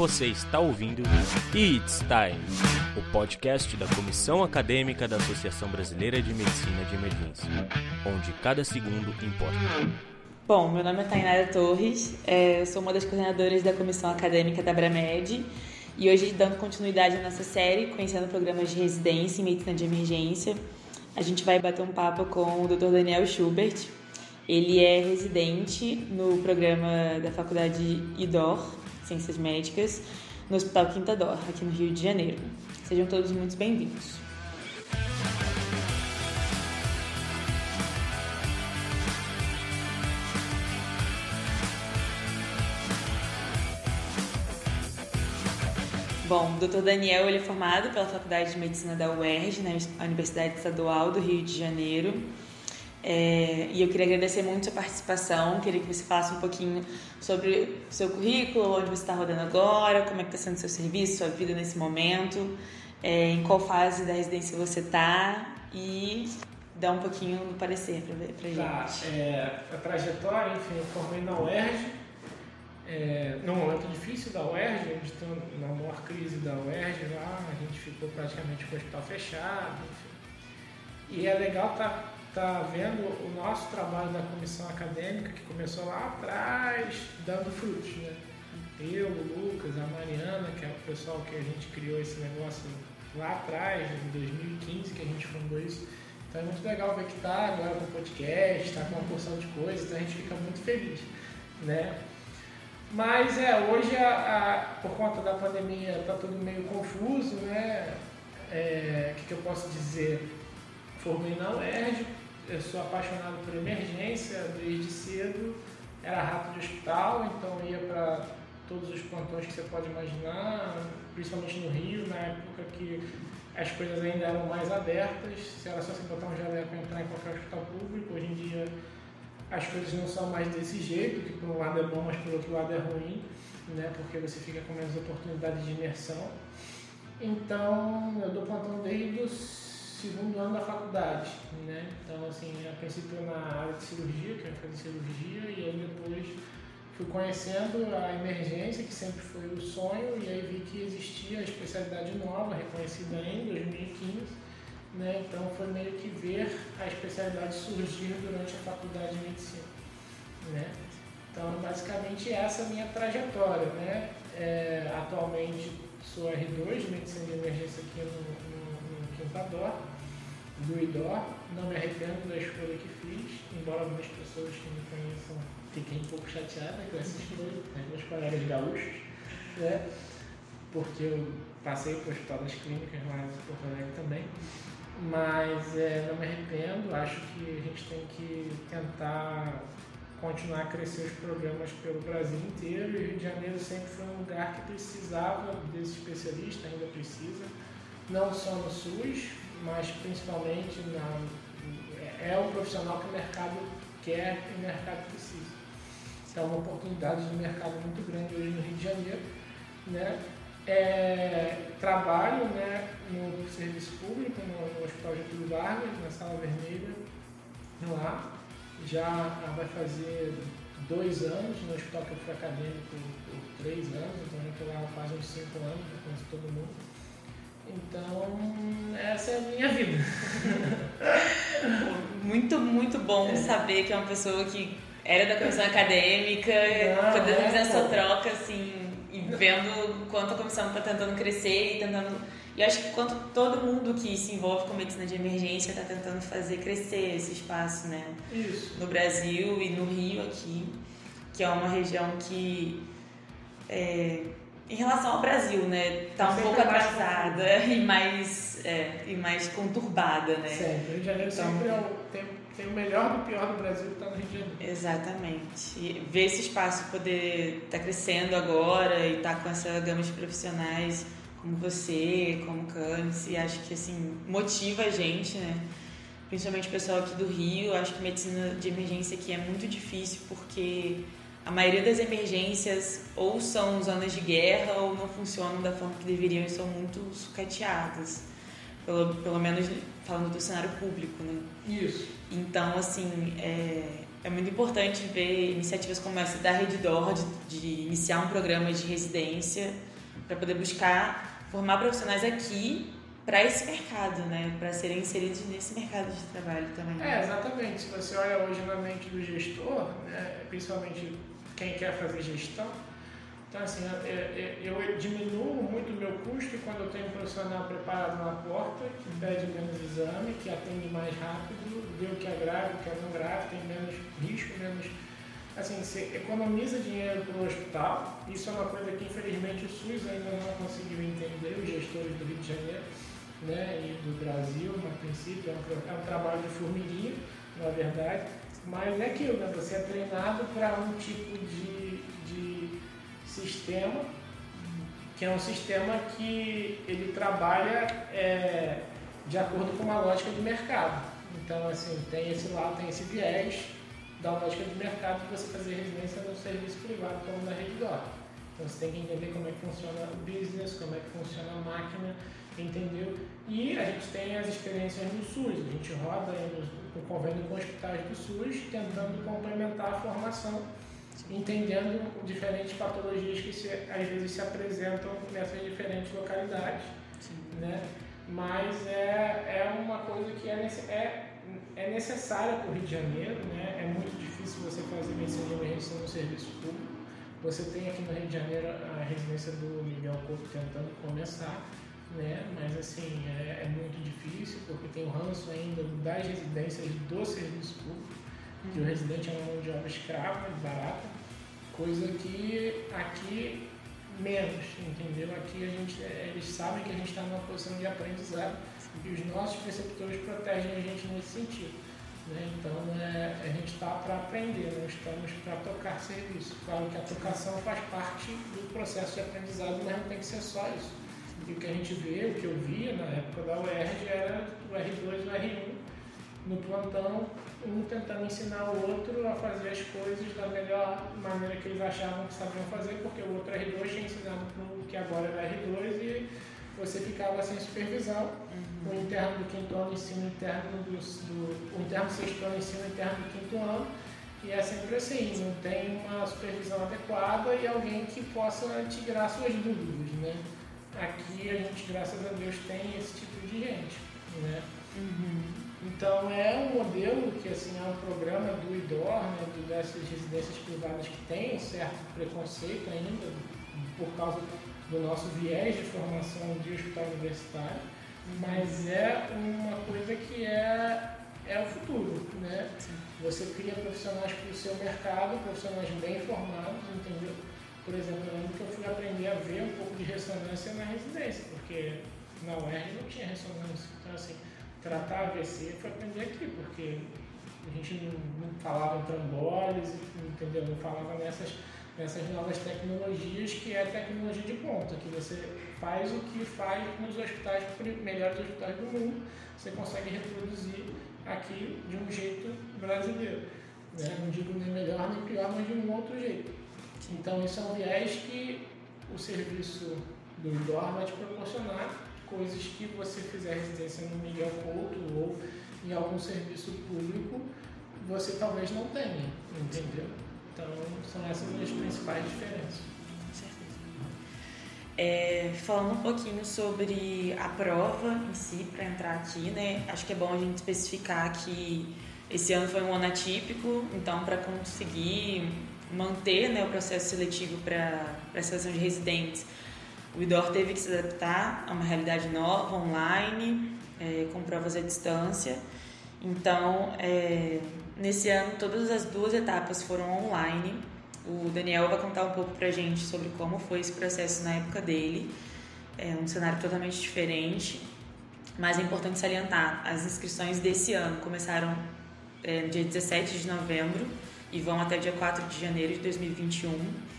Você está ouvindo It's Time, o podcast da Comissão Acadêmica da Associação Brasileira de Medicina de Emergência, onde cada segundo importa. Bom, meu nome é Tainara Torres, é, eu sou uma das coordenadoras da Comissão Acadêmica da Bramed e hoje, dando continuidade à nossa série, conhecendo programas de residência em medicina de emergência, a gente vai bater um papo com o Dr. Daniel Schubert. Ele é residente no programa da Faculdade IDOR, Ciências Médicas, no Hospital Quinta Dor, aqui no Rio de Janeiro. Sejam todos muito bem-vindos. Bom, o Dr. Daniel ele é formado pela Faculdade de Medicina da UERJ, na Universidade Estadual do Rio de Janeiro. É, e eu queria agradecer muito a participação, queria que você falasse um pouquinho sobre o seu currículo, onde você está rodando agora, como é que está sendo o seu serviço, sua vida nesse momento, é, em qual fase da residência você está e dar um pouquinho do parecer para a gente. Tá, é, a trajetória, enfim, eu formei na UERJ, é, num momento difícil da UERJ, a gente está na maior crise da UERJ lá, a gente ficou praticamente com o hospital fechado, enfim. E é legal estar tá está vendo o nosso trabalho da comissão acadêmica, que começou lá atrás, dando frutos. Né? Eu, o Lucas, a Mariana, que é o pessoal que a gente criou esse negócio lá atrás, em 2015, que a gente fundou isso. Então é muito legal ver que está agora com podcast, está com uma porção de coisas, então a gente fica muito feliz. Né? Mas é, hoje, a, a, por conta da pandemia, está tudo meio confuso, né? É, o que, que eu posso dizer? Formei na UERJ, eu sou apaixonado por emergência desde cedo. Era rato de hospital, então ia para todos os plantões que você pode imaginar, principalmente no Rio, na época que as coisas ainda eram mais abertas, se era só você botar um jaleco para entrar em qualquer hospital público. Hoje em dia as coisas não são mais desse jeito, que por um lado é bom, mas por outro lado é ruim, né? porque você fica com menos oportunidade de imersão. Então eu dou plantão desde os segundo ano da faculdade, né? Então, assim, a princípio na área de cirurgia, que eu fazer cirurgia, e aí depois fui conhecendo a emergência, que sempre foi o sonho, e aí vi que existia a especialidade nova, reconhecida em 2015, né? Então foi meio que ver a especialidade surgir durante a faculdade de medicina, né? Então, basicamente, essa é a minha trajetória, né? É, atualmente sou R2 de Medicina de Emergência aqui no, no Quintador, do IDOR, não me arrependo da escolha que fiz, embora algumas pessoas que me conheçam fiquem um pouco chateadas com essa escolha, as meus colegas gaúchos, né? porque eu passei por hospital das clínicas lá em Porto Alegre também, mas é, não me arrependo, acho que a gente tem que tentar continuar a crescer os programas pelo Brasil inteiro. E o Rio de Janeiro sempre foi um lugar que precisava desse especialista, ainda precisa, não só no SUS, mas principalmente na, é um profissional que o mercado quer e o mercado precisa. Então, é uma oportunidade de mercado muito grande hoje no Rio de Janeiro. Né? É, trabalho né, no serviço público, no, no Hospital Getúlio Vargas, na Sala Vermelha, lá. Já vai fazer dois anos, no hospital que eu fui acadêmico por três anos, então eu estou lá faz uns cinco anos, eu conheço todo mundo. Então, essa é a minha vida. muito, muito bom é. saber que é uma pessoa que era da comissão acadêmica, Não, podendo é, fazer essa troca, assim, e vendo quanto a comissão está tentando crescer e tentando. E acho que quanto todo mundo que se envolve com medicina de emergência está tentando fazer crescer esse espaço, né? Isso. No Brasil e no Rio aqui, que é uma região que. É, em relação ao Brasil, né? Tá um pouco atrasada e mais, é, e mais conturbada, né? Sempre. O Rio de Janeiro então, sempre é o, tem, tem o melhor do pior do Brasil que está no Rio de Janeiro. Exatamente. E ver esse espaço poder estar tá crescendo agora e estar tá com essa gama de profissionais como você, como Canice, acho que assim, motiva a gente, né? Principalmente o pessoal aqui do Rio, acho que medicina de emergência aqui é muito difícil porque a maioria das emergências ou são zonas de guerra ou não funcionam da forma que deveriam e são muito sucateadas. Pelo, pelo menos falando do cenário público, né? Isso. Então, assim, é, é muito importante ver iniciativas como essa da Reddor de, de iniciar um programa de residência para poder buscar formar profissionais aqui para esse mercado, né? Para serem inseridos nesse mercado de trabalho também. É, exatamente. Se você olha hoje na mente do gestor, né, principalmente quem quer fazer gestão, então, assim, eu, eu, diminuo muito o meu custo quando eu tenho um profissional preparado na porta, que pede menos exame, que atende mais rápido, vê o que é grave, o que é não grave, tem menos risco, menos. Assim, você economiza dinheiro para o hospital. Isso é uma coisa que, infelizmente, o SUS ainda não conseguiu entender, os gestores do Rio de Janeiro né, e do Brasil, a princípio. É um, é um trabalho de formiguinha, na verdade. Mas é aquilo, né? Você é treinado para um tipo de sistema, que é um sistema que ele trabalha é, de acordo com uma lógica de mercado. Então, assim, tem esse lado, tem esse viés da lógica de mercado de você fazer residência no serviço privado como na rede DOC. Então, você tem que entender como é que funciona o business, como é que funciona a máquina, entendeu? E a gente tem as experiências no SUS, a gente roda no convênio com hospitais do SUS, tentando complementar a formação entendendo diferentes patologias que se, às vezes se apresentam nessas diferentes localidades. Né? Mas é, é uma coisa que é, é, é necessária para o Rio de Janeiro, né? é muito difícil você fazer medicina de emergência no serviço público. Você tem aqui no Rio de Janeiro a residência do Miguel Couto tentando começar, né? mas assim, é, é muito difícil porque tem o ranço ainda das residências do serviço público, que o residente é uma mão de obra escrava, barata, Coisa que aqui menos, entendeu? Aqui a gente, eles sabem que a gente está numa posição de aprendizado e os nossos preceptores protegem a gente nesse sentido. Né? Então é, a gente está para aprender, não estamos para tocar serviço. Claro que a tocação faz parte do processo de aprendizado, mas não tem que ser só isso. E o que a gente vê, o que eu via na época da UERJ era o R2 e o R1 no plantão, um tentando ensinar o outro a fazer as coisas da melhor maneira que eles achavam que sabiam fazer, porque o outro R2 tinha ensinado para o que agora era R2 e você ficava sem supervisão. Uhum. O interno do quinto ano ensina o interno do, do o interno do sexto ano ensina o interno do quinto ano. E é sempre assim, não tem uma supervisão adequada e alguém que possa tirar suas dúvidas, né? Aqui a gente, graças a Deus, tem esse tipo de gente, né? Uhum. Então é um modelo que assim é um programa do IDOR, né, dessas residências privadas que tem um certo preconceito ainda por causa do nosso viés de formação de hospital universitário, mas é uma coisa que é, é o futuro, né? Você cria profissionais para o seu mercado, profissionais bem formados, entendeu? Por exemplo, eu lembro que eu fui aprender a ver um pouco de ressonância na residência, porque na UERJ não tinha ressonância. Então, assim, tratar AVC foi aprender aqui, porque a gente não, não falava em trambólise, entendeu? Não falava nessas, nessas novas tecnologias que é a tecnologia de ponta, que você faz o que faz nos hospitais, melhores hospitais do mundo, você consegue reproduzir aqui de um jeito brasileiro. Né? Não digo nem melhor nem pior, mas de um outro jeito. Então isso é um viés que o serviço do IDOR vai te proporcionar coisas que você fizer residência no Miguel Couto ou em algum serviço público, você talvez não tenha, entendeu? Então, são essas as principais diferenças. É, falando um pouquinho sobre a prova em si, para entrar aqui, né? Acho que é bom a gente especificar que esse ano foi um ano atípico, então, para conseguir manter né, o processo seletivo para a seleção de residentes, o IDOR teve que se adaptar a uma realidade nova, online, é, com provas à distância. Então, é, nesse ano, todas as duas etapas foram online. O Daniel vai contar um pouco pra gente sobre como foi esse processo na época dele. É um cenário totalmente diferente, mas é importante salientar: as inscrições desse ano começaram é, dia 17 de novembro e vão até dia 4 de janeiro de 2021.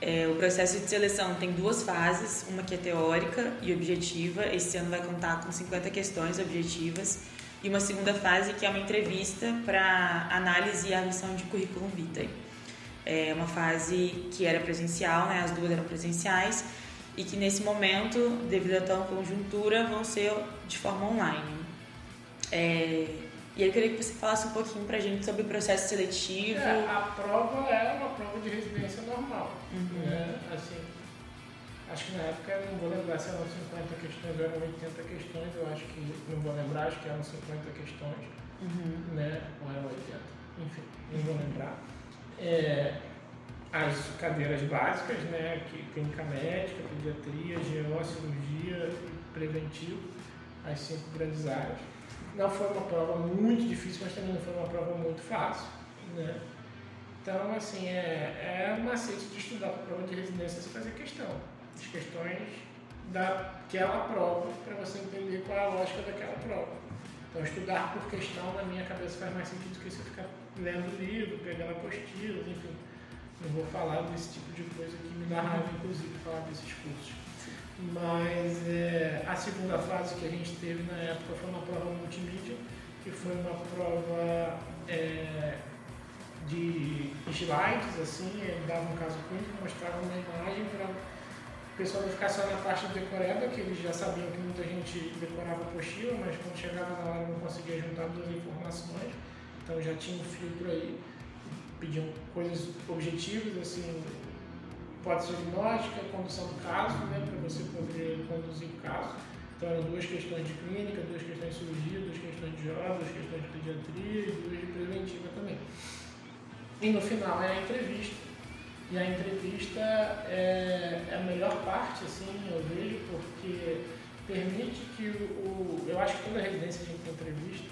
É, o processo de seleção tem duas fases, uma que é teórica e objetiva. Esse ano vai contar com 50 questões objetivas. E uma segunda fase que é uma entrevista para análise e admissão de currículo vitae. É uma fase que era presencial, né? as duas eram presenciais, e que nesse momento, devido a tal conjuntura, vão ser de forma online. É, E eu queria que você falasse um pouquinho pra gente sobre o processo seletivo. É, a prova é uma prova de residência normal. Uhum. Né? Assim, acho que na época, não vou lembrar se eram 50 questões ou eram 80 questões, eu acho que, não vou lembrar, acho que eram 50 questões, uhum. né? ou eram 80, enfim, não vou lembrar. É, as cadeiras básicas, né, que clínica médica, pediatria, GO, cirurgia preventivo, as cinco grandes áreas. Não foi uma prova muito difícil, mas também não foi uma prova muito fácil, né? Então, assim, é, é macete de estudar para prova de residência se fazer questão. As questões daquela prova, para você entender qual é a lógica daquela prova. Então, estudar por questão, na minha cabeça, faz mais sentido do que você ficar lendo livro, pegando apostilas, enfim não vou falar desse tipo de coisa que me dá raiva, inclusive, falar desses cursos. Mas é, a segunda fase que a gente teve na época foi uma prova multimídia, que foi uma prova é, de slides, assim, ele dava um caso clínico, mostrava uma imagem para o pessoal não ficar só na parte de decoreba, que eles já sabiam que muita gente decorava apostila, mas quando chegava na hora não conseguia juntar duas informações, então já tinha um filtro aí pediam coisas objetivas, assim, hipótese diagnóstica, condução do caso, né, para você poder conduzir o caso. Então eram duas questões de clínica, duas questões de cirurgia, duas questões de obra, duas questões de pediatria e duas de preventiva também. E no final é a entrevista. E a entrevista é, é a melhor parte, assim, eu vejo, porque permite que o. Eu acho que toda residência a gente tem entrevista.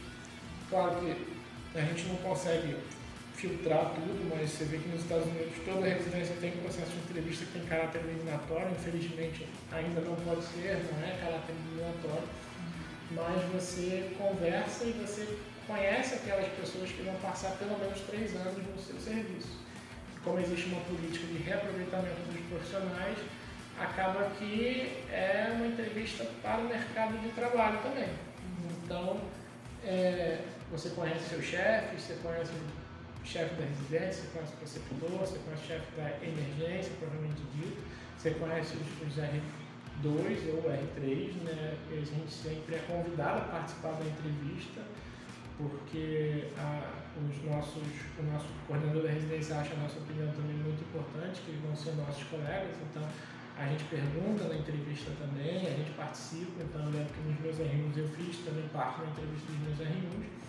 Claro que a gente não consegue filtrar tudo, mas você vê que nos Estados Unidos toda residência tem processo de entrevista que tem caráter eliminatório, infelizmente ainda não pode ser, não é caráter eliminatório, mas você conversa e você conhece aquelas pessoas que vão passar pelo menos três anos no seu serviço. Como existe uma política de reaproveitamento dos profissionais, acaba que é uma entrevista para o mercado de trabalho também. Então, é, você conhece seus chefes, você conhece chefe da residência, você conhece o preceptor, você conhece o chefe da emergência, provavelmente dito, você conhece os, os R2 ou R3, né? A gente sempre é convidado a participar da entrevista, porque a, os nossos, o nosso coordenador da residência acha a nossa opinião também muito importante, que eles vão ser nossos colegas, então a gente pergunta na entrevista também, a gente participa, então eu lembro que nos meus R1s eu fiz também parte da entrevista dos meus R1s,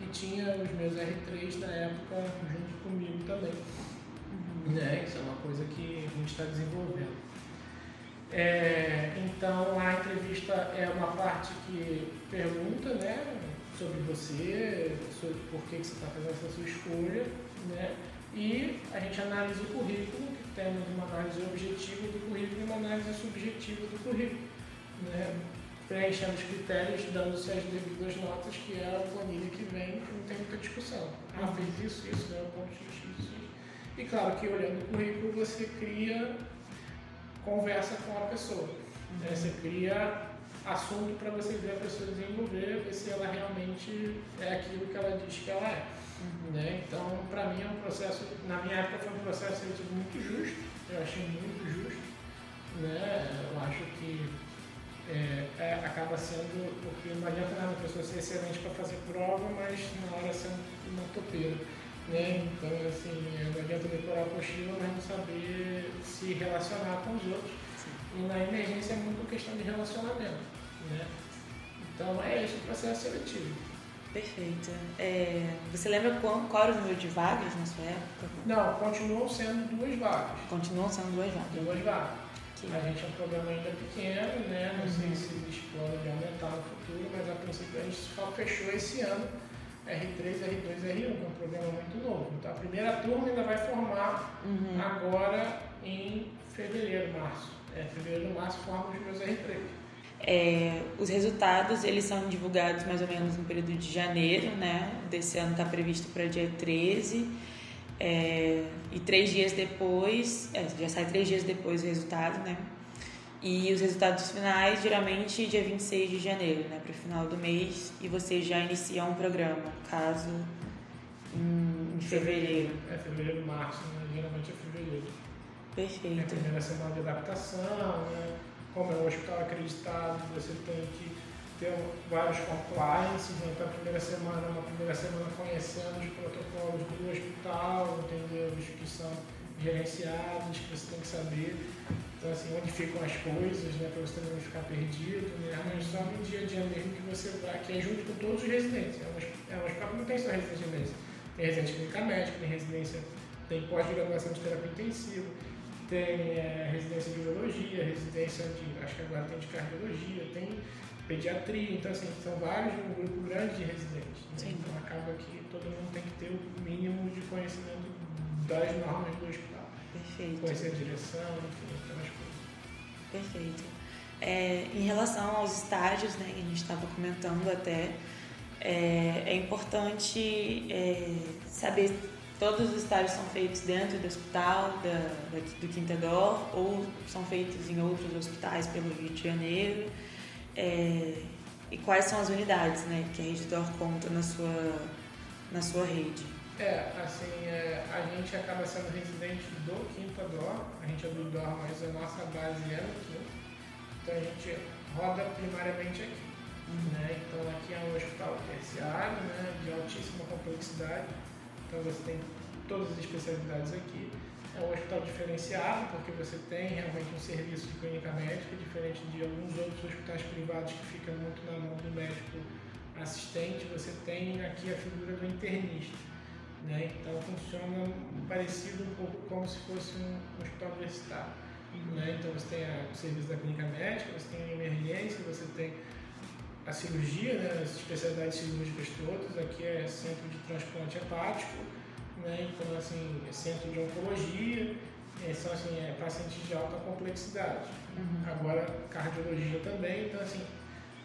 e tinha os meus R3 na época junto comigo também. Uhum. Né? Isso é uma coisa que a gente está desenvolvendo. É, então a entrevista é uma parte que pergunta né, sobre você, sobre por que, você está fazendo essa sua escolha, né? e a gente analisa o currículo, que temos uma análise objetiva do currículo e uma análise subjetiva do currículo. Né? preenchendo os critérios, dando-se as devidas notas, que é a planilha que vem, não tem muita discussão. Ah, fez isso, isso, ganhou ponto X, X, X. E claro que olhando o currículo você cria conversa com a pessoa. Né? Você cria assunto para você ver a pessoa desenvolver, ver se ela realmente é aquilo que ela diz que ela é. Uhum. Né? Então, para mim é um processo, na minha época foi um processo muito justo, eu achei muito justo. Né? Eu acho que é, é, acaba sendo, porque não adianta nada a pessoa ser excelente para fazer prova, mas na hora ser uma topeira. Né? Então, assim, não adianta decorar a apostila, mas não saber se relacionar com os outros. Sim. E na emergência é muito questão de relacionamento. Né? Então, é esse o processo seletivo. Perfeito. É, você lembra qual, qual era o número de vagas na sua época? Não, continuam sendo duas vagas. Continuam sendo duas vagas. Duas vagas. A gente é um programa ainda pequeno, né? Não sei se existe plano de aumentar no futuro, mas a princípio a gente só fechou esse ano R3, R2, R1, que é um programa muito novo. Então a primeira turma ainda vai formar uhum. agora em fevereiro, março. É, fevereiro, março forma os meus R3. É, os resultados eles são divulgados mais ou menos no período de janeiro, né? Desse ano está previsto para dia 13. É, e três dias depois, é, já sai três dias depois o resultado, né? E os resultados finais, geralmente dia 26 de janeiro, né? Para o final do mês. E você já inicia um programa, caso em, em fevereiro. É fevereiro, março, né? Geralmente é fevereiro. Perfeito. É a primeira semana de adaptação, né? Como é um hospital acreditado, você tem que ter vários compliances, né? então a primeira semana, uma primeira semana conhecendo os protocolos do hospital, entendeu? Os que são gerenciados, que você tem que saber. Então, assim, onde ficam as coisas, né, para você não ficar perdido, né, mas só no dia a dia mesmo que você vai, que é junto com todos os residentes. É um, é hospital que não tem só residência de. Tem residência clínica médica, tem residência, tem pós-graduação de terapia intensiva, tem é, residência de urologia, residência de, acho que agora tem de cardiologia, tem pediatria, então assim, são vários, um grupo grande de residentes. Né? Então acaba que todo mundo tem que ter o mínimo de conhecimento das normas do hospital. Perfeito. Conhecer a direção, enfim, aquelas coisas. Perfeito. É, em relação aos estágios, né, que a gente estava comentando até, é, é importante é, saber todos os estágios são feitos dentro do hospital da, do Quinta Dó ou são feitos em outros hospitais pelo Rio de Janeiro é, e quais são as unidades né, que a Rede Dor conta na sua, na sua rede. É, assim, é, a gente acaba sendo residente do Quinta Dó, a gente é do Dó, mas a nossa base é no Quinta, então a gente roda primariamente aqui. Uhum. Né? Então aqui é um hospital terciário, né, de altíssima complexidade, então você tem todas as especialidades aqui. É um hospital diferenciado, porque você tem realmente um serviço de clínica médica, diferente de alguns outros hospitais privados que ficam muito na mão do médico assistente, você tem aqui a figura do internista. Né? Então funciona parecido um pouco como se fosse um, hospital universitário. Né? Então você tem o serviço da clínica médica, você tem a emergência, você tem a cirurgia, né? as especialidades cirúrgicas todas, aqui é centro de transplante hepático, né? então assim, é centro de oncologia, é, são assim, é, pacientes de alta complexidade. Uhum. Agora cardiologia também, então assim,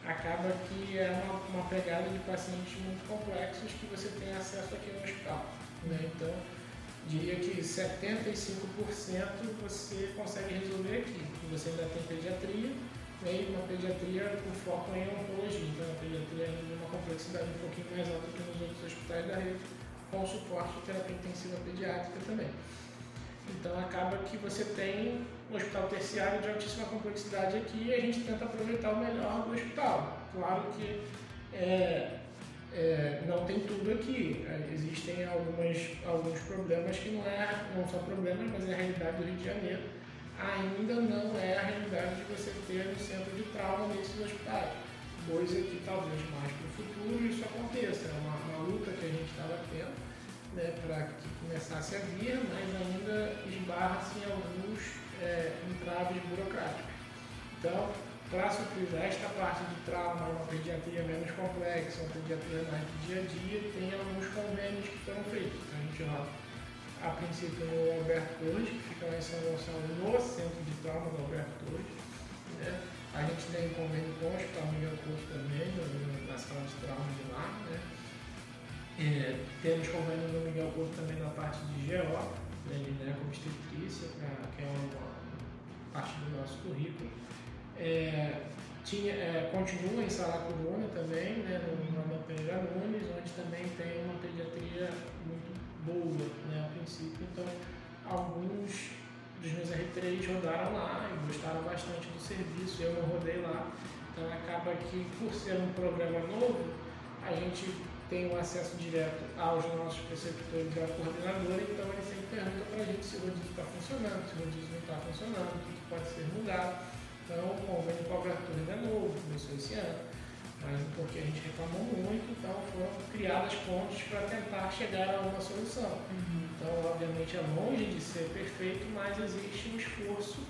acaba que é uma, uma pegada de pacientes muito complexos que você tem acesso aqui no hospital. Né? Então, diria que 75% você consegue resolver aqui. Você ainda tem pediatria, e uma pediatria com foco em oncologia. Então, a pediatria tem uma complexidade um pouquinho mais alta que nos outros hospitais da rede, com suporte de terapia intensiva pediátrica também. Então acaba que você tem um hospital terciário de altíssima complexidade aqui e a gente tenta aproveitar o melhor do hospital. Claro que é, é, não tem tudo aqui. Existem algumas, alguns problemas que não, é, não são problemas, mas é a realidade do Rio de Janeiro. Ainda não é a realidade de você ter um centro de trauma nesses hospitais. Coisa que talvez mais para o futuro isso aconteça. É uma, uma luta que a gente estava tendo né, para que começasse a vir, mas ainda esbarra-se em alguns é, entraves burocráticos. Então, para suprir esta parte de trauma, uma pediatria menos complexa, uma pediatria mais do dia a dia, tem alguns convênios que foram feitos. Então, a gente roda, a princípio, no Alberto Torres, que fica lá em São Gonçalo, no centro de trauma do Alberto Torres. Né? A gente tem convênio com o Hospital Miguel Couto também, na sala de trauma de lá. Né? É, temos convênio no Miguel Porto também na parte de GO, né, né, como obstetrícia, que é uma parte do nosso currículo. É, tinha, é, continua em Saracuruna também, né, no Manuel Pereira serviço, eu não rodei lá. Então, acaba que, por ser um programa novo, a gente tem um acesso direto aos nossos preceptores e ao coordenador, então ele sempre pergunta para a gente se o rodízio está funcionando, se o rodízio não está funcionando, o que pode ser mudado. Então, o convênio com a abertura ainda é novo, começou esse ano, mas porque a gente reclamou muito, então foram criadas pontes para tentar chegar a uma solução. Uhum. Então, obviamente, é longe de ser perfeito, mas existe um esforço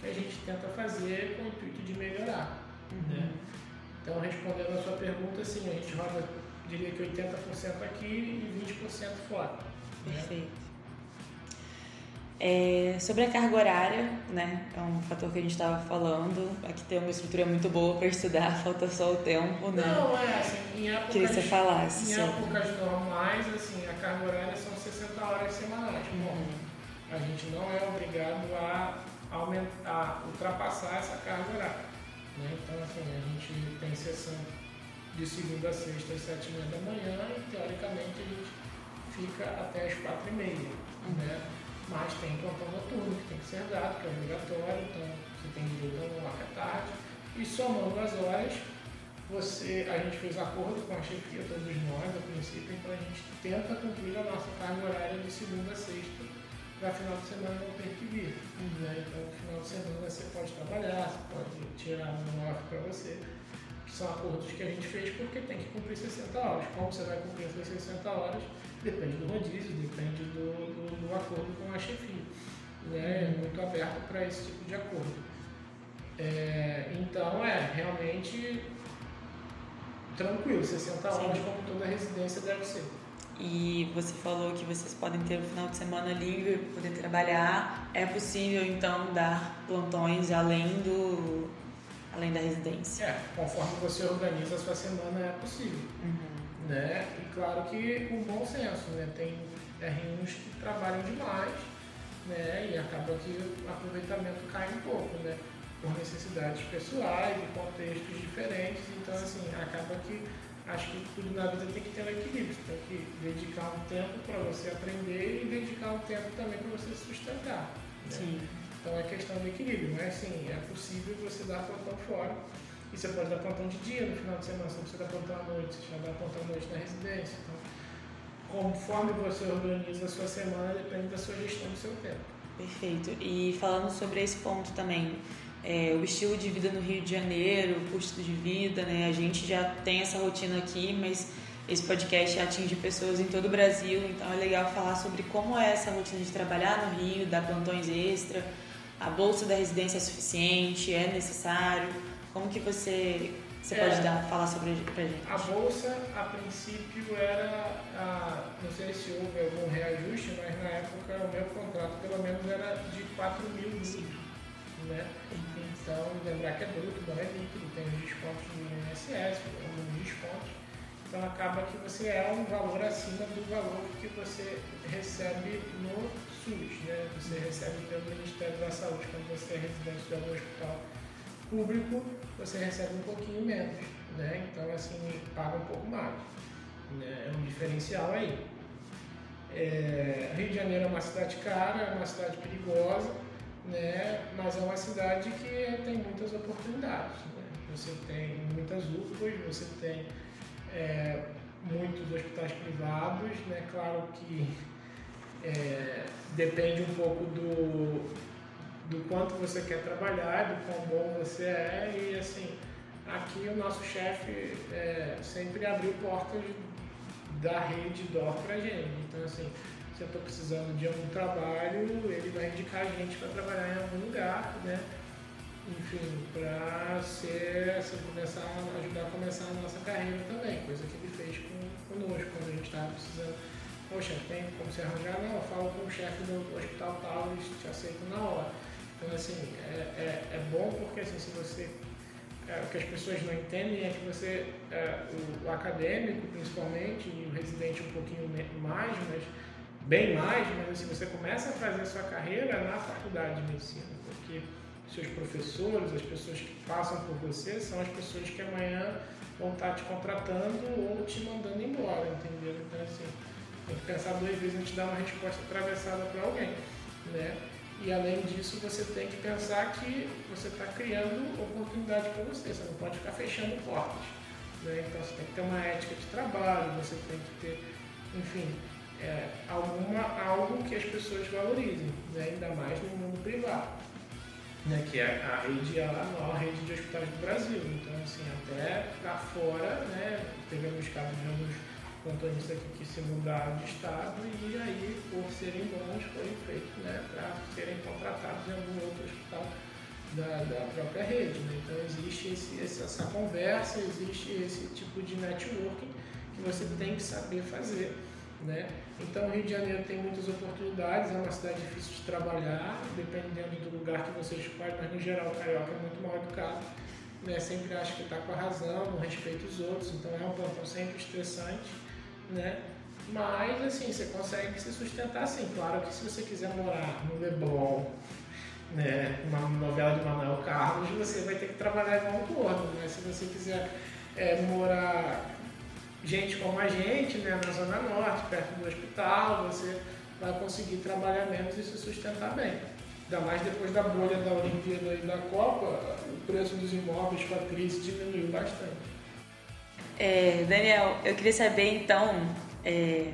que a gente tenta fazer com o intuito de melhorar. Uhum. Né? Então, respondendo a sua pergunta, sim, a gente roda diria que 80% aqui e 20% fora. Né? Perfeito. É, sobre a carga horária, né, é um fator que a gente estava falando. Aqui tem uma estrutura muito boa para estudar, falta só o tempo, né? Não, é assim, em épocas, Queria que você falasse. Em sobre... épocas normais, assim, a carga horária são 60 horas semanais. Uhum. Bom, a gente não é obrigado a, aumentar, ultrapassar essa carga horária. Né? Então, assim, a gente tem sessão de segunda a sexta às sete e meia da manhã e teoricamente a gente fica até as quatro e meia. Né? Mas tem plantão noturno que tem que ser dado, que é obrigatório, então você tem direito a uma à tarde. E somando as horas, você, a gente fez acordo com a chefia, todos nós, a princípio, então a gente tenta cumprir a nossa carga horária de segunda a sexta, para final de semana não ter que vir. Né? Então, no final de semana você pode trabalhar, você pode tirar um off para você, que são acordos que a gente fez porque tem que cumprir 60 horas. Como você vai cumprir essas 60 horas? Depende do rodízio, depende do, do, do acordo com a chefia. Né? É muito aberto para esse tipo de acordo. É, então, é, realmente tranquilo, 60 horas Sim. como toda residência deve ser. E você falou que vocês podem ter um final de semana livre, poder trabalhar. É possível então dar plantões além do além da residência? É, conforme você organiza a sua semana é possível. Uhum. Né? E claro que o bom senso, né? Tem R1s que trabalham demais, né? E acaba que o aproveitamento cai um pouco, né? por necessidades pessoais e contextos diferentes. Então, assim, acaba que acho que tudo na vida tem que ter um equilíbrio. Tem que dedicar um tempo para você aprender e dedicar um tempo também para você se sustentar. Né? Sim. Então é questão de equilíbrio, mas sim, é possível você dar plantão fora. E você pode dar plantão de dia no final de semana, se você dá plantão à noite, você já dá plantão à noite na residência. Então, conforme você organiza a sua semana, depende da sua gestão do seu tempo. Perfeito. E falando sobre esse ponto também, é, o estilo de vida no Rio de Janeiro, o custo de vida, né? A gente já tem essa rotina aqui, mas esse podcast atinge pessoas em todo o Brasil, então é legal falar sobre como é essa rotina de trabalhar no Rio, dar plantões extra, a bolsa da residência é suficiente, é necessário, como que você, você é, pode dar, falar sobre pra gente? A bolsa, a princípio, era, a, não sei se houve algum reajuste, mas na época o meu contrato pelo menos era de 4 mil né? Então, lembrar que é bruto, não é líquido, tem os descontos do INSS, alguns descontos. Então, acaba que você é um valor acima do valor que você recebe no SUS, né? Você recebe pelo Ministério da Saúde, quando você é residente de algum hospital público, você recebe um pouquinho menos, né? Então, assim, paga um pouco mais. Né? É um diferencial aí. É, Rio de Janeiro é uma cidade cara, é uma cidade perigosa, né? mas é uma cidade que tem muitas oportunidades. Né? Você tem muitas UPAs, você tem é, muitos hospitais privados, né? claro que é, depende um pouco do, do quanto você quer trabalhar, do quão bom você é e assim, aqui o nosso chefe é, sempre abriu portas da rede DOR pra gente. Então assim, se eu estou precisando de algum trabalho, ele vai indicar a gente para trabalhar em algum lugar, né? Enfim, para começar, ajudar a começar a nossa carreira também, coisa que ele fez com, conosco, quando a gente estava precisando. Poxa, tem como se arranjar? Não, eu falo com o chefe do hospital tal, eles te aceitam na hora. Então, assim, é, é, é bom porque, assim, se você é, o que as pessoas não entendem é que você, é, o, o, acadêmico principalmente, e o residente um pouquinho mais, mas bem mais, mas assim, você começa a fazer a sua carreira na faculdade de medicina, porque seus professores, as pessoas que passam por você, são as pessoas que amanhã vão estar te contratando ou te mandando embora, entendeu? Então, assim, tem que pensar duas vezes antes de dar uma resposta atravessada para alguém, né? E além disso, você tem que pensar que você está criando oportunidade para você, você não pode ficar fechando portas. Né? Então você tem que ter uma ética de trabalho, você tem que ter, enfim, é, alguma, algo que as pessoas valorizem, né? ainda mais no mundo privado, né? que é a rede é a maior rede de hospitais do Brasil. Então, assim, até para fora, né? tivemos casos de alguns plantonistas aqui que se mudaram de estado e aí, por serem bons, foi feito né? para serem contratados em algum outro hospital da, da própria rede. Né? Então, existe esse, essa conversa, existe esse tipo de networking que você tem que saber fazer né? Então, o Rio de Janeiro tem muitas oportunidades, é uma cidade difícil de trabalhar, dependendo do lugar que você escolhe, mas no geral o carioca é muito mal educado, né? sempre acha que está com a razão, não respeita os outros, então é um plantão sempre estressante. Né? Mas, assim, você consegue se sustentar assim. Claro que se você quiser morar no Leblon, né, uma novela de Manuel Carlos, você vai ter que trabalhar igual um gordo. Né? Se você quiser é, morar gente como a gente, né, na Zona Norte, perto do hospital, você vai conseguir trabalhar menos e se sustentar bem. Ainda mais depois da bolha da Olimpíada e da Copa, o preço dos imóveis com a crise diminuiu bastante. É, Daniel, eu queria saber então é,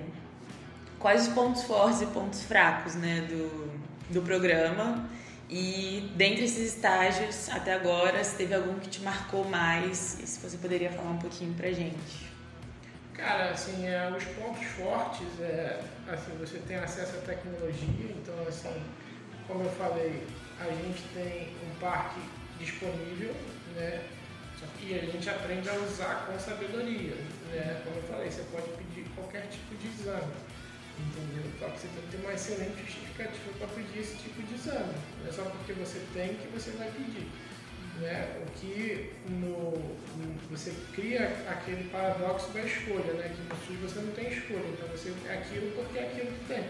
quais os pontos fortes e pontos fracos né, do, do programa e dentre esses estágios até agora, se teve algum que te marcou mais e se você poderia falar um pouquinho pra gente. Cara, assim, é, os pontos fortes é assim, você tem acesso à tecnologia, então assim, como eu falei, a gente tem um parque disponível, né? E a gente aprende a usar com sabedoria, né? Como eu falei, você pode pedir qualquer tipo de exame, entendeu? Só que você tem que ter uma excelente justificativa para pedir esse tipo de exame. Não é só porque você tem que você vai pedir. Né? O que no, no, você cria aquele paradoxo da escolha, né? que no SUS você não tem escolha, então você é aquilo porque é aquilo que tem.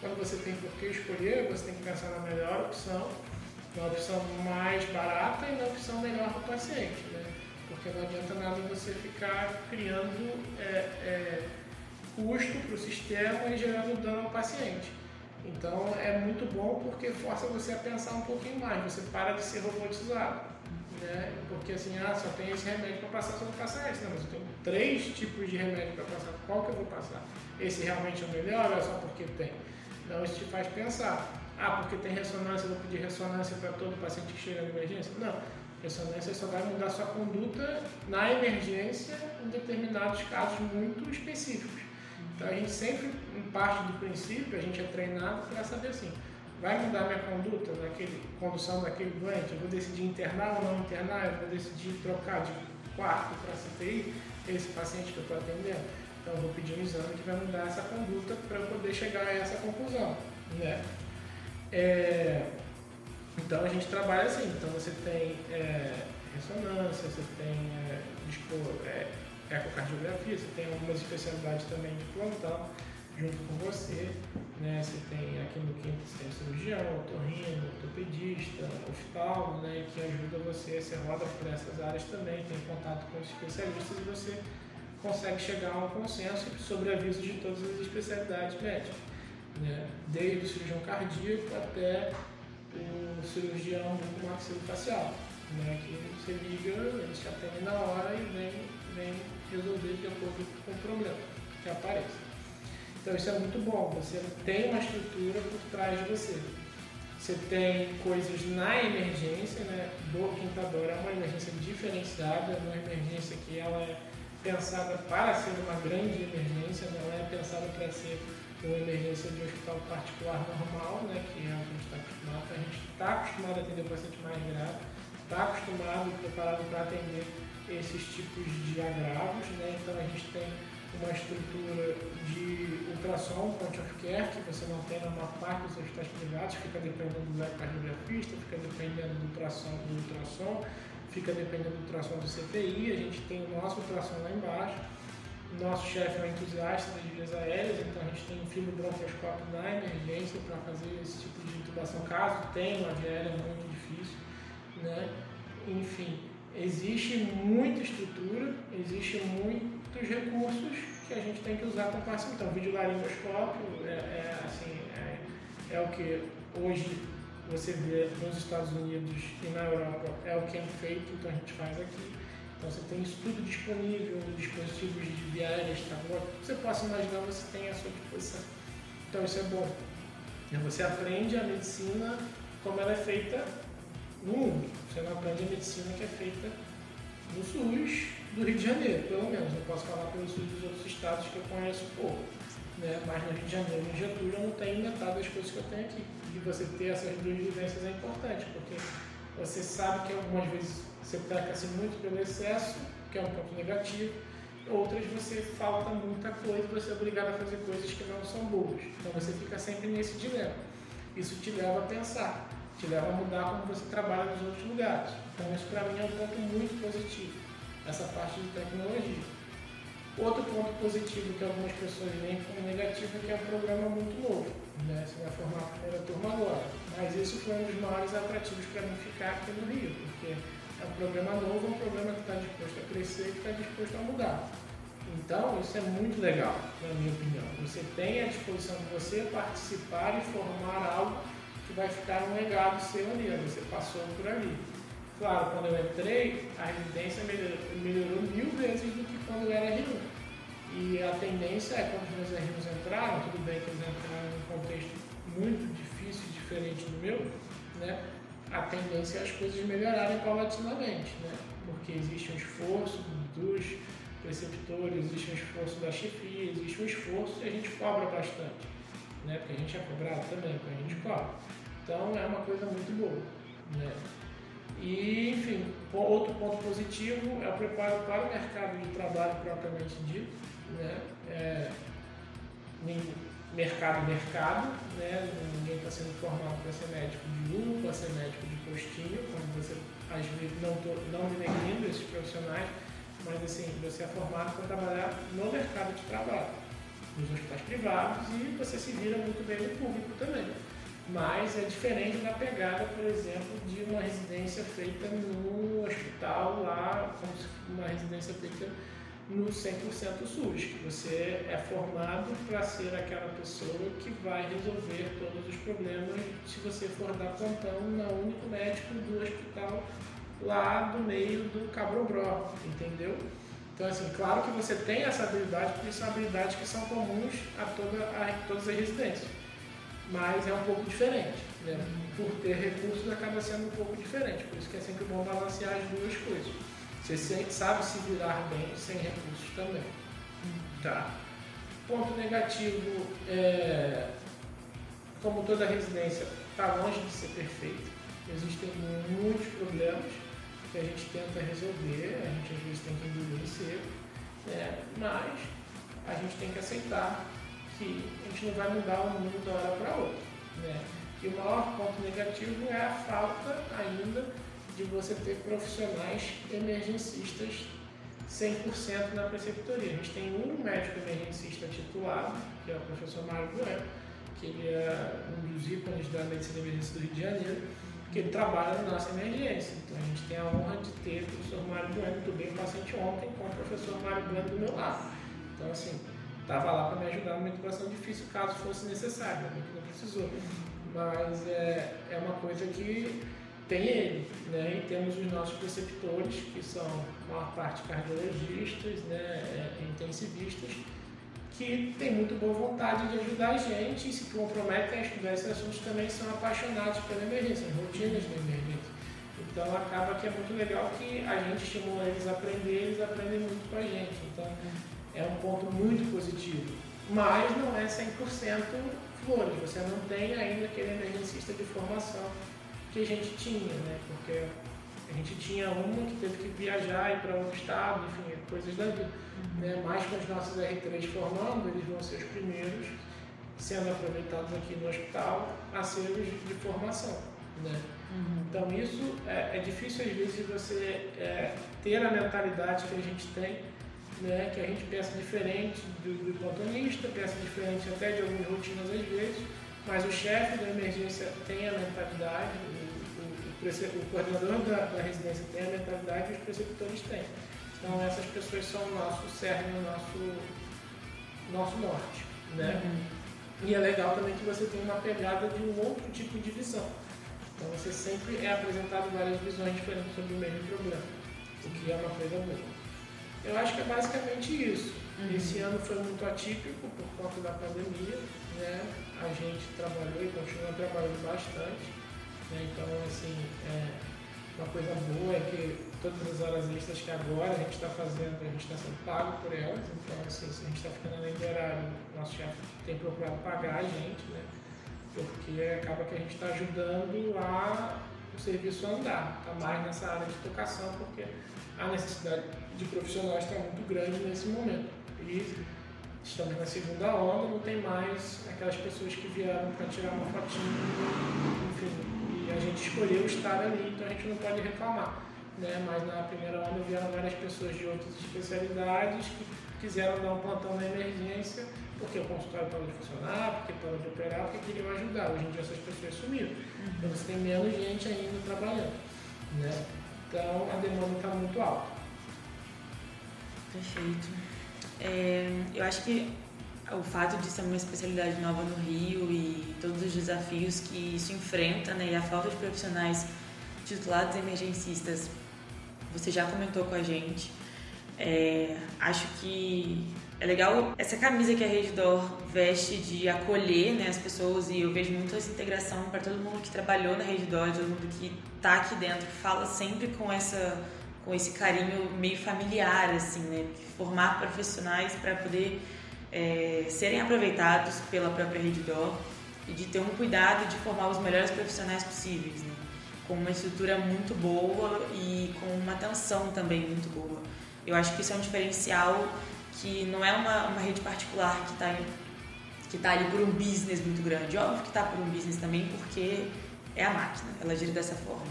Quando você tem por que escolher, você tem que pensar na melhor opção, na opção mais barata e na opção melhor para o paciente. Né? Porque não adianta nada você ficar criando é, é, custo para o sistema e gerando dano ao paciente. Então é muito bom porque força você a pensar um pouquinho mais, você para de ser robotizado. Né? Porque assim, ah, só tem esse remédio para passar, só vou passar esse. Não, mas eu tenho três tipos de remédio para passar, qual que eu vou passar? Esse realmente é o melhor ou é só porque tem? Então isso te faz pensar. Ah, porque tem ressonância, eu vou pedir ressonância para todo paciente que chega na emergência? Não. Ressonância só vai mudar sua conduta na emergência em determinados casos muito específicos. Então a gente sempre, em parte do princípio, a gente é treinado para saber assim, vai mudar minha conduta naquele condução daquele doente? Eu vou decidir internar ou não internar? Eu vou decidir trocar de quarto para CTI esse paciente que eu estou atendendo? Então, eu vou pedir um exame que vai mudar essa conduta para eu poder chegar a essa conclusão. Né? É, então, a gente trabalha assim. Então, você tem é, ressonância, você tem é, é, ecocardiografia, você tem algumas especialidades também de plantão junto com você. Né? Você tem aqui no quinto você tem cirurgião, otorrino, ortopedista, oftalmo, né? que ajuda você, você roda por essas áreas também, tem contato com os especialistas e você consegue chegar a um consenso sobre aviso de todas as especialidades médicas, né? desde o cirurgião cardíaco até o cirurgião maxilofacial, né? que você liga, eles te atendem na hora e vem, vem resolver de acordo com o problema que aparece. Então isso é muito bom, você tem uma estrutura por trás de você. Você tem coisas na emergência, né? Do Quintador é uma emergência diferenciada, é uma emergência que ela é pensada para ser uma grande emergência, não é pensada para ser uma emergência de um hospital particular normal, né, que é o que a gente está acostumado. A gente está acostumado a atender o paciente mais grave, está acostumado e preparado para atender esses tipos de agravos, né, então a gente tem uma estrutura de ultrassom, point of care, que você não tem na maior parte dos hospitais privados, fica dependendo do cardiografista, fica dependendo do ultrassom, do ultrassom fica dependendo do ultrassom do CTI, a gente tem o nosso ultrassom lá embaixo. Nosso chefe é um entusiasta das vias aéreas, então a gente tem um fibro bronquioscópio na emergência para fazer esse tipo de intubação, caso tenha uma via aérea muito difícil. Né? Enfim, existe muita estrutura, existe muitos recursos que a gente tem que usar o paciente. Então, videolaringoscópio é, é, assim, é, é o que hoje você vê nos Estados Unidos e na Europa é o que é feito, então a gente faz aqui. Então você tem isso tudo disponível, dispositivos de viárias, tá bom? Você possa imaginar, você tem à sua disposição. Então isso é bom. Você aprende a medicina como ela é feita no mundo. Você não aprende a medicina que é feita no SUS do Rio de Janeiro, pelo menos. Não posso falar pelo SUS dos outros estados que eu conheço pouco. Né? Mas no Rio de Janeiro, em Getúlio, eu não tenho metade das coisas que eu tenho aqui de você ter essas duas vivências é importante, porque você sabe que algumas vezes você peca-se muito pelo excesso, que é um ponto negativo, outras você falta muita coisa, você é obrigado a fazer coisas que não são boas. Então você fica sempre nesse dilema. Isso te leva a pensar, te leva a mudar como você trabalha nos outros lugares. Então isso para mim é um ponto muito positivo, essa parte de tecnologia. Outro ponto positivo que algumas pessoas veem como negativo é que é um programa muito novo. Né? Você vai formar a primeira turma agora. Mas isso foi um dos maiores atrativos para mim ficar aqui no Rio, porque é um programa novo, é um programa que está disposto a crescer que está disposto a mudar. Então, isso é muito legal, na minha opinião. Você tem à disposição de você participar e formar algo que vai ficar um legado seu ali, você passou por ali. Claro, quando eu entrei, a residência melhorou, melhorou mil vezes do que quando era R1. E a tendência é quando os meus R1s entraram, tudo bem que eles entraram num contexto muito difícil diferente do meu, né? a tendência é as coisas melhorarem paulatinamente, né? porque existe um esforço dos preceptores, existe um esforço da chefia, existe um esforço e a gente cobra bastante, né? porque a gente é cobrado também, porque a gente cobra. Então é uma coisa muito boa. Né? E, enfim, outro ponto positivo é o preparo para o mercado de trabalho propriamente dito. Né? É, mercado, mercado, né? ninguém está sendo formado para ser médico de lupa, para ser médico de postinho, como você, às vezes, não, tô, não denegrindo esses profissionais, mas assim, você é formado para trabalhar no mercado de trabalho, nos hospitais privados e você se vira muito bem no público também mas é diferente da pegada, por exemplo, de uma residência feita no hospital lá, uma residência feita no 100% SUS, que você é formado para ser aquela pessoa que vai resolver todos os problemas se você for dar plantão no único médico do hospital lá do meio do Cabrobró, entendeu? Então, assim, claro que você tem essa habilidade, porque são habilidades que são comuns a, toda, a todas as residências mas é um pouco diferente. Né? Por ter recursos acaba sendo um pouco diferente, por isso que é sempre bom balancear as duas coisas. Você sabe se virar bem sem recursos também. Tá. Ponto negativo é, como toda residência, está longe de ser perfeita. Existem muitos problemas que a gente tenta resolver, a gente às vezes tem que seco, né? mas a gente tem que aceitar que a gente não vai mudar o mundo da hora para outra. Né? E o maior ponto negativo é a falta ainda de você ter profissionais emergencistas 100% na preceptoria. A gente tem um médico emergencista titulado, que é o professor Mário Bueno, que ele é um dos ícones da medicina emergência do Rio de Janeiro, que ele trabalha na nossa emergência. Então a gente tem a honra de ter o professor Mário Bueno, muito bem paciente ontem com o professor Mário Bueno do meu lado. Então assim, estava lá para me ajudar numa situação difícil, caso fosse necessário, né, que não precisou. Mas é, é uma coisa que tem ele, né? E temos os nossos preceptores, que são a maior parte cardiologistas, né? É, intensivistas, que têm muito boa vontade de ajudar a gente e se comprometem a estudar esses assuntos também são apaixonados pela emergência, rotinas da emergência. Então acaba que é muito legal que a gente estimula eles a aprender, eles aprendem muito com a gente. Então é um ponto muito positivo. Mas não é 100% flores, você não tem ainda aquele emergencista de formação que a gente tinha, né? Porque a gente tinha uma que teve que viajar e ir para outro estado, enfim, coisas da vida. Uhum. Né? Mas com os nossos R3 formando, eles vão ser os primeiros sendo aproveitados aqui no hospital a ser de formação. Né? Uhum. Então isso é, é, difícil às vezes você é, ter a mentalidade que a gente tem né, que a gente pensa diferente do, do plantonista, pensa diferente até de algumas rotinas às vezes, mas o chefe da emergência tem a mentalidade, o, coordenador da, da, residência tem a mentalidade e os preceptores têm. Então essas pessoas são o nosso cerne, o nosso, nosso norte. Né? Uhum. E é legal também que você tem uma pegada de um outro tipo de visão. Então você sempre é apresentado várias visões diferentes sobre o mesmo problema, o que é uma coisa boa. Eu acho que é basicamente isso. Uhum. Esse ano foi muito atípico por conta da pandemia, né? A gente trabalhou e continua trabalhando bastante. Né? Então, assim, é, uma coisa boa é que todas as horas extras que agora a gente está fazendo, a gente está sendo pago por elas. Então, assim, se a gente está ficando além do horário, nosso chefe tem procurado pagar a gente, né? Porque acaba que a gente está ajudando a o serviço andar, está mais nessa área de educação, porque a necessidade de profissionais está muito grande nesse momento. E estamos na segunda onda, não tem mais aquelas pessoas que vieram para tirar uma fotinha, enfim, a gente escolheu estar ali, então a gente não pode reclamar. Né? Mas na primeira onda vieram várias pessoas de outras especialidades que quiseram dar um plantão na emergência, porque o consultório parou de funcionar, porque parou de operar, porque queriam ajudar. Hoje em dia essas pessoas sumiram. Então você tem menos gente ainda trabalhando. Né? Então a demanda está muito alta. Perfeito. É, eu acho que o fato de ser uma especialidade nova no Rio e todos os desafios que isso enfrenta, né, e a falta de profissionais titulados emergencistas, você já comentou com a gente, É, acho que é legal essa camisa que a Redditor veste de acolher né, as pessoas e eu vejo muito essa integração para todo mundo que trabalhou na Redditor, todo mundo que está aqui dentro, fala sempre com essa com esse carinho meio familiar assim, né, formar profissionais para poder é, serem aproveitados pela própria Redditor e de ter um cuidado de formar os melhores profissionais possíveis, né, com uma estrutura muito boa e com uma atenção também muito boa. Eu acho que isso é um diferencial que não é uma, uma rede particular que está que tá ali por um business muito grande. Óbvio que está por um business também porque é a máquina, ela gira dessa forma.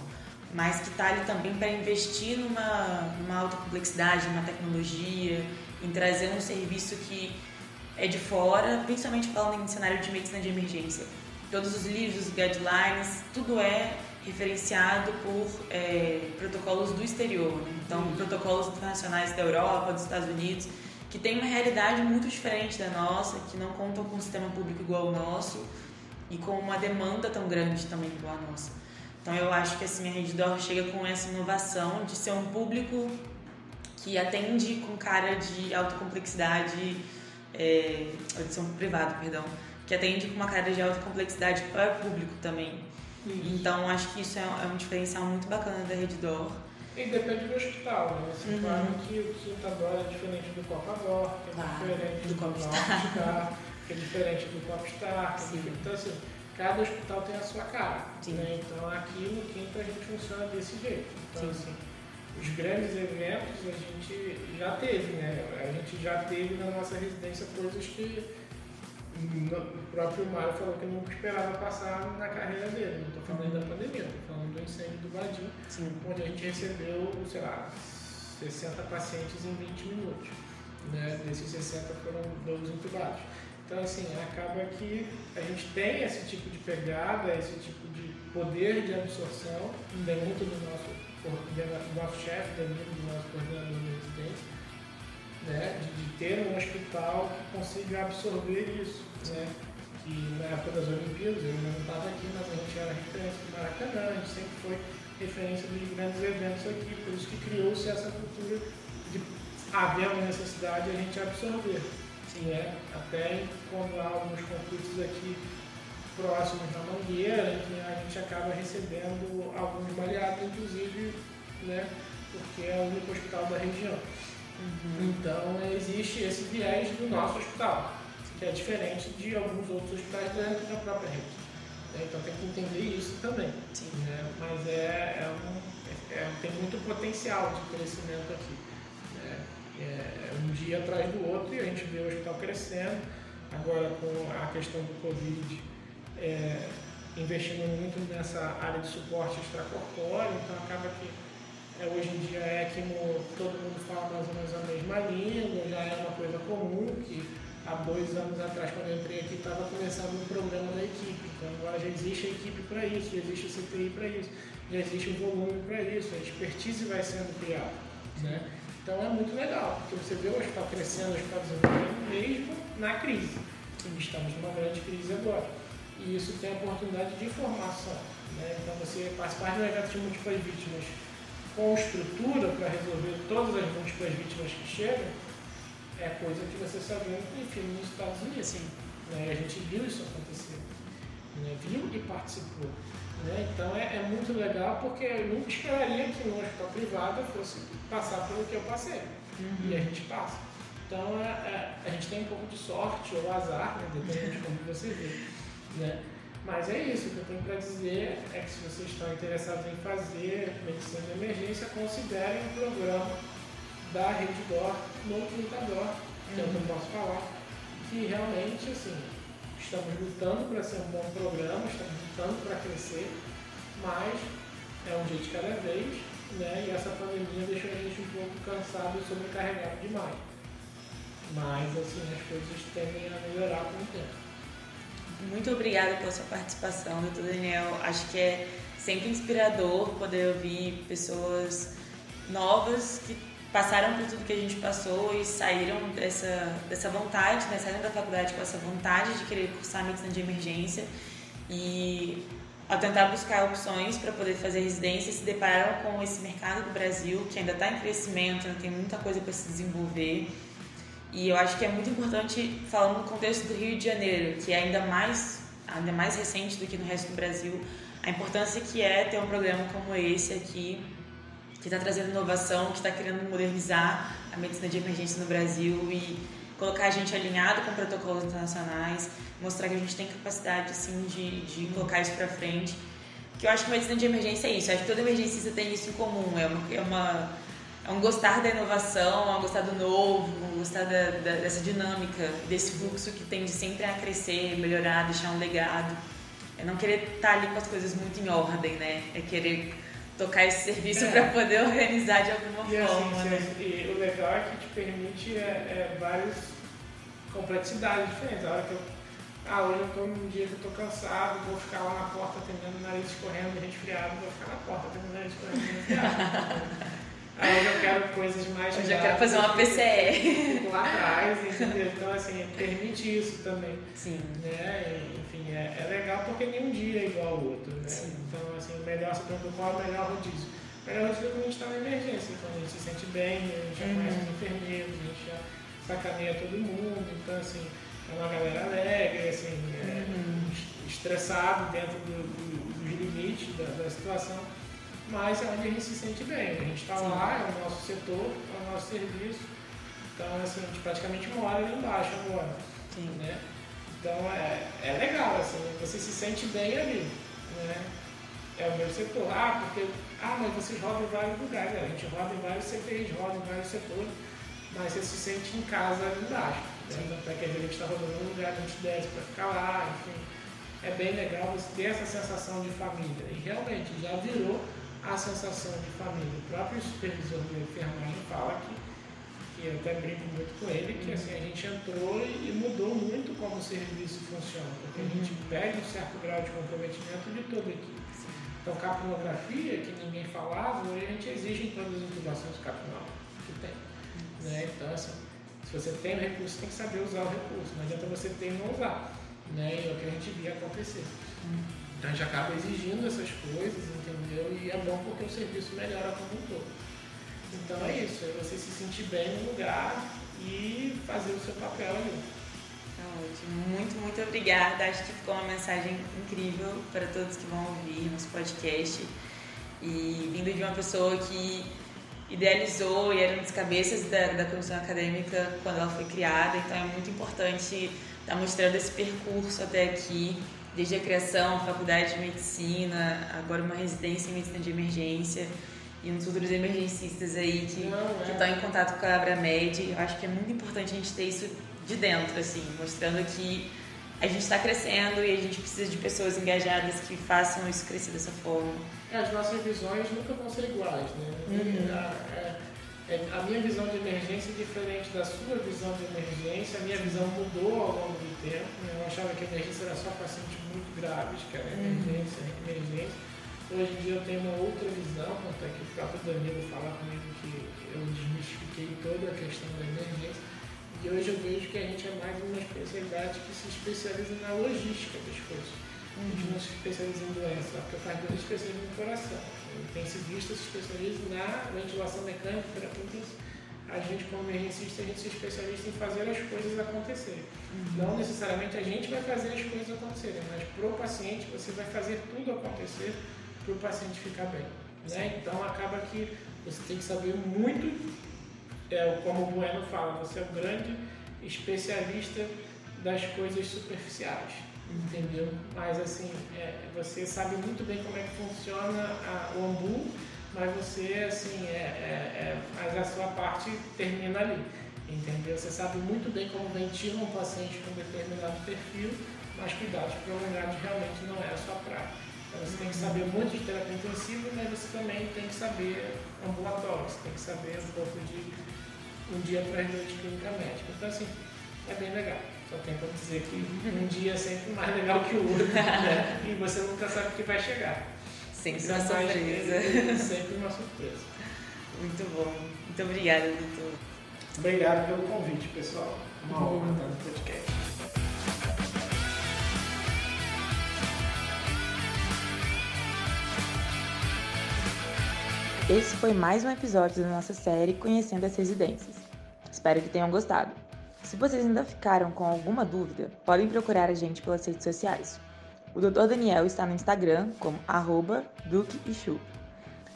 Mas que está ali também para investir numa, numa alta complexidade, numa tecnologia, em trazer um serviço que é de fora, principalmente falando em cenário de medicina de emergência. Todos os livros, os guidelines, tudo é referenciado por é, protocolos do exterior, né? então uhum. protocolos internacionais da Europa, dos Estados Unidos, que tem uma realidade muito diferente da nossa, que não contam com um sistema público igual ao nosso e com uma demanda tão grande também igual a nossa. Então eu acho que assim a Reddor chega com essa inovação de ser um público que atende com cara de alta complexidade, é, audição privada, perdão, que atende com uma cara de alta complexidade para o público também. Isso. Então acho que isso é, é um diferencial muito bacana da Reddor. E depende do hospital, né? Você uhum. claro que o Quintador é diferente do Copador, que é claro, diferente do, do que é diferente do Copstar. Então, assim, cada hospital tem a sua cara. Né? Então, aqui no Quinto a gente funciona desse jeito. Então, Sim. assim, os grandes eventos a gente já teve, né? A gente já teve na nossa residência coisas que o próprio Mário falou que não esperava passar na carreira dele. Não estou falando da pandemia, estou falando do incêndio do Vadim, onde a gente recebeu, sei lá, 60 pacientes em 20 minutos. Né? Desses 60 foram 12 intubados. Então, assim, acaba que a gente tem esse tipo de pegada, esse tipo de poder de absorção, dentro do nosso, do nosso chefe, dentro do nosso coordenador de residência, né? de, de ter um hospital que consiga absorver isso né? que na época das Olimpíadas, eu não estava aqui, mas a gente era referência do Maracanã, a gente sempre foi referência dos grandes eventos aqui, por isso que criou-se essa cultura de haver uma necessidade a gente absorver. Sim. Né? Até quando há alguns conflitos aqui próximos na Mangueira, que a gente acaba recebendo alguns baleados, inclusive, né? porque é o único hospital da região. Uhum. Então existe esse viés do nosso hospital que é diferente de alguns outros hospitais dentro da própria rede. Né? Então tem que entender isso também. Né? Mas é, é, um, é, tem muito potencial de crescimento aqui. É, um dia atrás do outro e a gente vê o hospital crescendo. Agora com a questão do Covid, é, investindo muito nessa área de suporte extracorpóreo, então acaba que é, hoje em dia é que todo mundo fala mais ou menos a mesma língua, já é uma coisa comum que há dois anos atrás, quando eu entrei aqui, estava começando um programa da equipe. Então agora já existe a equipe para isso, já existe o CTI para isso, já existe o volume para isso, a expertise vai sendo criada. Né? Então é muito legal, porque você vê o hospital crescendo, o hospital desenvolvendo, mesmo na crise. Estamos numa grande crise agora. E isso tem a oportunidade de formação. Né? Então você participar de um evento de múltiplas vítimas com estrutura para resolver todas as múltiplas vítimas que chegam, é coisa que você só vê em filme nos Estados Unidos. Sim. Né? A gente viu isso acontecer. Né? Viu e participou. Né? Então é, é, muito legal porque eu nunca esperaria que no hospital privado fosse passar pelo que eu passei. Uhum. E a gente passa. Então é, é, a gente tem um pouco de sorte ou azar, né? dependendo de como você vê. Né? Mas é isso, o que eu tenho para dizer é que se vocês estão interessados em fazer medicina de emergência, considerem o programa da rede DOR no computador, que é o que eu posso falar, que realmente, assim, estamos lutando para ser um bom programa, estamos lutando para crescer, mas é um dia de cada vez, né? E essa pandemia deixou a gente um pouco cansado e sobrecarregado demais. Mas, assim, as coisas tendem a melhorar com o tempo. Muito obrigada pela sua participação, doutor Daniel. Acho que é sempre inspirador poder ouvir pessoas novas que passaram por tudo que a gente passou e saíram dessa, dessa vontade, né? saíram da faculdade com essa vontade de querer cursar medicina de emergência. E ao tentar buscar opções para poder fazer residência, se depararam com esse mercado do Brasil, que ainda está em crescimento, ainda tem muita coisa para se desenvolver. E eu acho que é muito importante, falando no contexto do Rio de Janeiro, que é ainda mais, ainda mais recente do que no resto do Brasil, a importância que é ter um programa como esse aqui, que está trazendo inovação, que está querendo modernizar a medicina de emergência no Brasil e colocar a gente alinhado com protocolos internacionais, mostrar que a gente tem capacidade assim de, de colocar isso para frente. Que eu acho que a medicina de emergência é isso. Acho que toda emergência tem isso em comum. É uma, é uma é um gostar da inovação, é um gostar do novo, um gostar da, da, dessa dinâmica, desse fluxo que tende sempre a crescer, melhorar, deixar um legado. É não querer estar tá ali com as coisas muito em ordem, né? É querer tocar esse serviço é. para poder organizar de alguma e assim, forma. Assim, né? E o legal é que te permite é, é, várias complexidades diferentes. A hora que eu, ah, hoje eu estou num dia que eu estou cansado, vou ficar lá na porta atendendo o nariz escorrendo, resfriado, vou ficar na porta atendendo o nariz escorrendo, resfriado. Aí eu quero coisas mais. Eu já quero fazer uma PCR. Lá atrás, entendeu? Então, assim, permite isso também. Sim. Né? Enfim, é, é legal porque nenhum dia é igual ao outro. Né? Sim. Então, melhor se preocupar é o melhor rodízio. O melhor rodízio é quando a gente está na emergência, quando a gente se sente bem, a gente já uhum. conhece os enfermeiros, a gente já sacaneia todo mundo. Então, assim, é uma galera alegre, assim, é, uhum. estressado dentro do, do, dos limites da, da situação mas é onde a gente se sente bem. A gente está lá, é o nosso setor, é o nosso serviço. Então, assim, a gente praticamente mora ali embaixo agora. Sim. Né? Então, é, é legal, assim, você se sente bem ali. Né? É o meu setor. Ah, porque, ah, mas vocês rodam em vários lugares. A gente roda em vários CTIs, roda em vários setores, mas você se sente em casa ali embaixo. Né? Até que a gente está rodando um lugar, a gente desce para ficar lá, enfim. É bem legal você ter essa sensação de família. E realmente já virou a sensação de família. O próprio supervisor de enfermagem fala que, que eu até brinco muito com ele, que assim, a gente entrou e mudou muito como o serviço funciona, porque a gente uhum. pede um certo grau de comprometimento de toda a equipe. Então, capnografia, que ninguém falava, a gente exige em todas as intubações capnal que tem. Né? Então, assim, se você tem o recurso, tem que saber usar o recurso. Não adianta você ter e não usar. Né? E é o que a gente via acontecer. Então a gente acaba exigindo essas coisas, entendeu? E é bom porque o serviço melhora como um todo. Então é isso, é você se sentir bem no lugar e fazer o seu papel ali. Tá. Muito, muito obrigada. Acho que ficou uma mensagem incrível para todos que vão ouvir nosso podcast. E vindo de uma pessoa que idealizou e era uma das cabeças da, da comissão acadêmica quando ela foi criada, então é muito importante estar mostrando esse percurso até aqui desde a criação, faculdade de medicina, agora uma residência em medicina de emergência e uns futuros emergencistas aí que é. estão em contato com a Abramed. Eu acho que é muito importante a gente ter isso de dentro, assim, mostrando que a gente está crescendo e a gente precisa de pessoas engajadas que façam isso crescer dessa forma. É, as nossas visões nunca vão ser iguais, né? Uhum. É, é, a minha visão de emergência é diferente da sua visão de emergência. A minha visão mudou ao longo do tempo. Né? Eu achava que a emergência era só pacientes muito graves, que era uhum. emergência, uhum. emergência. Hoje em dia eu tenho uma outra visão, tanto é que o próprio Danilo fala comigo que eu desmistifiquei toda a questão da emergência. E hoje eu vejo que a gente é mais uma especialidade que se especializa na logística das coisas. A gente não se especializa em doença, porque faz doença especializa no coração intensivista se especializa na ventilação mecânica, terapia intensiva. A gente, como emergencista, a gente se especializa em fazer as coisas acontecerem. Uhum. Não necessariamente a gente vai fazer as coisas acontecerem, mas para o paciente você vai fazer tudo acontecer para o paciente ficar bem. Né? Então acaba que você tem que saber muito, é, como o Bueno fala, você é o grande especialista das coisas superficiais entendeu? Mas assim, é, você sabe muito bem como é que funciona a, o ambu, mas você assim, é, é, é, mas a sua parte termina ali, entendeu? Você sabe muito bem como ventila um paciente com determinado perfil, mas cuidados prolongados realmente não é a sua prática. Então você tem que saber muito de terapia intensiva, mas você também tem que saber ambulatório, você tem que saber um pouco de um dia atrás de clínica médica. Então assim, é bem legal. Só tem para dizer que um dia é sempre mais legal que o outro, né? e você nunca sabe o que vai chegar. Sempre uma surpresa. Sempre uma surpresa. Muito bom. Muito obrigada, doutor. Obrigado pelo convite, pessoal. Uma honra estar no podcast. Esse foi mais um episódio da nossa série Conhecendo as Residências. Espero que tenham gostado. Se vocês ainda ficaram com alguma dúvida, podem procurar a gente pelas redes sociais. O Dr. Daniel está no Instagram como arroba Duque e Chu.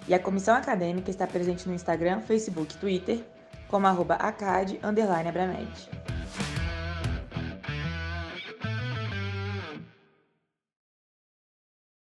E a comissão acadêmica está presente no Instagram, Facebook e Twitter como arroba acad, underline Abramed.